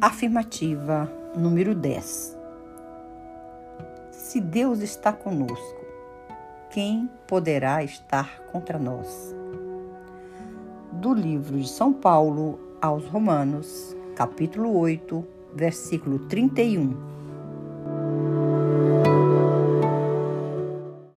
Afirmativa número 10. Se Deus está conosco, quem poderá estar contra nós? Do livro de São Paulo aos Romanos, capítulo 8, versículo 31